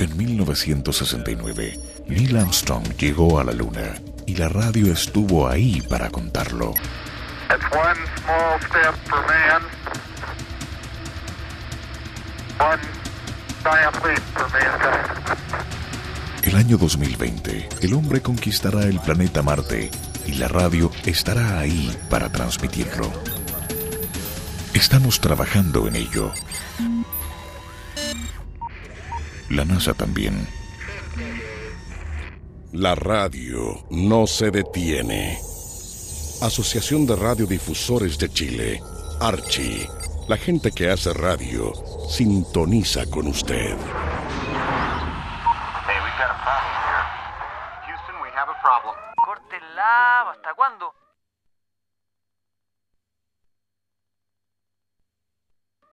En 1969, Neil Armstrong llegó a la Luna y la radio estuvo ahí para contarlo. El año 2020, el hombre conquistará el planeta Marte y la radio estará ahí para transmitirlo. Estamos trabajando en ello. La NASA también. La radio no se detiene. Asociación de Radiodifusores de Chile, Archi. La gente que hace radio sintoniza con usted. Hey, Córtela, ¿hasta cuándo?